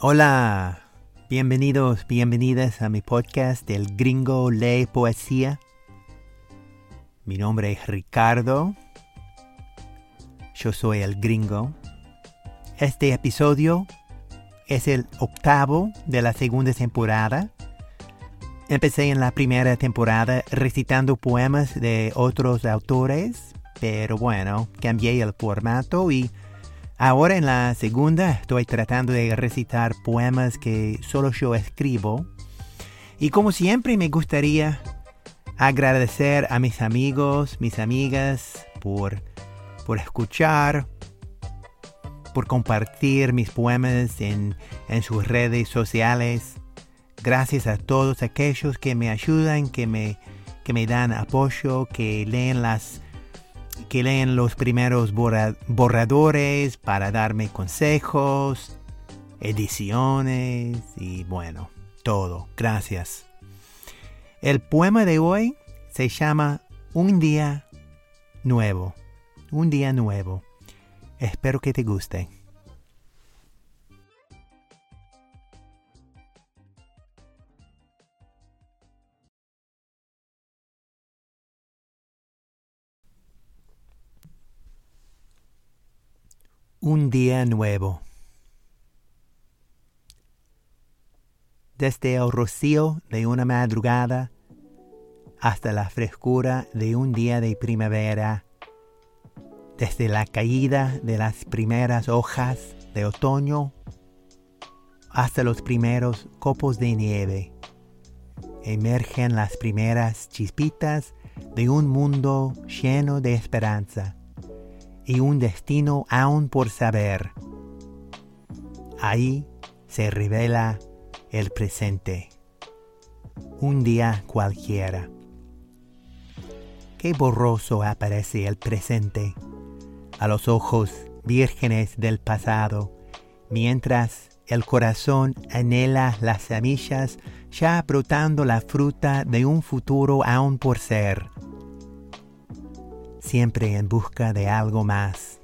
Hola, bienvenidos, bienvenidas a mi podcast El Gringo Lee Poesía. Mi nombre es Ricardo. Yo soy el gringo. Este episodio es el octavo de la segunda temporada. Empecé en la primera temporada recitando poemas de otros autores, pero bueno, cambié el formato y ahora en la segunda estoy tratando de recitar poemas que solo yo escribo. Y como siempre me gustaría agradecer a mis amigos, mis amigas por, por escuchar, por compartir mis poemas en, en sus redes sociales. Gracias a todos aquellos que me ayudan, que me, que me dan apoyo, que leen las que leen los primeros borradores para darme consejos, ediciones y bueno, todo. Gracias. El poema de hoy se llama Un día nuevo. Un día nuevo. Espero que te guste. Un día nuevo. desde el rocío de una madrugada hasta la frescura de un día de primavera, desde la caída de las primeras hojas de otoño hasta los primeros copos de nieve, emergen las primeras chispitas de un mundo lleno de esperanza y un destino aún por saber. Ahí se revela el presente. Un día cualquiera. Qué borroso aparece el presente a los ojos vírgenes del pasado, mientras el corazón anhela las semillas ya brotando la fruta de un futuro aún por ser, siempre en busca de algo más.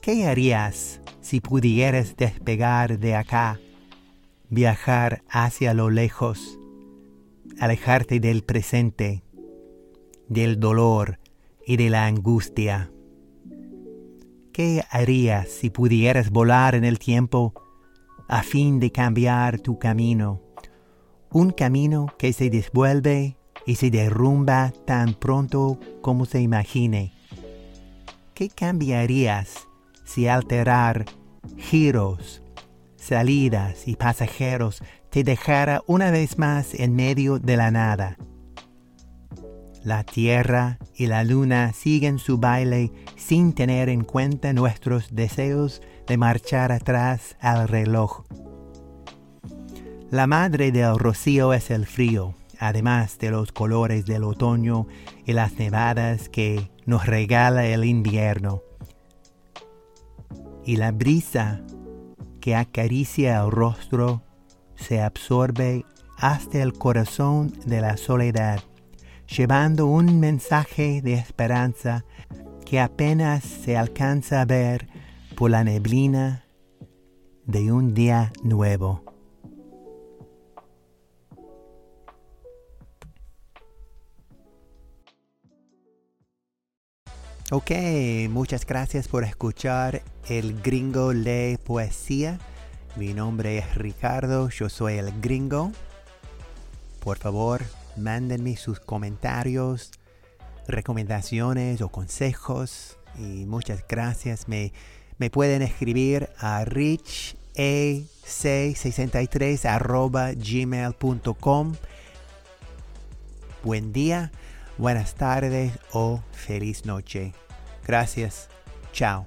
¿Qué harías si pudieras despegar de acá viajar hacia lo lejos, alejarte del presente, del dolor y de la angustia. ¿Qué harías si pudieras volar en el tiempo a fin de cambiar tu camino? Un camino que se desvuelve y se derrumba tan pronto como se imagine. ¿Qué cambiarías si alterar giros salidas y pasajeros te dejara una vez más en medio de la nada. La tierra y la luna siguen su baile sin tener en cuenta nuestros deseos de marchar atrás al reloj. La madre del rocío es el frío, además de los colores del otoño y las nevadas que nos regala el invierno. Y la brisa que acaricia el rostro se absorbe hasta el corazón de la soledad, llevando un mensaje de esperanza que apenas se alcanza a ver por la neblina de un día nuevo. Ok, muchas gracias por escuchar El Gringo Lee Poesía. Mi nombre es Ricardo, yo soy el gringo. Por favor, mándenme sus comentarios, recomendaciones o consejos. Y muchas gracias. Me, me pueden escribir a richac63 gmail.com. Buen día buenas tardes o feliz noche. Gracias. Chao.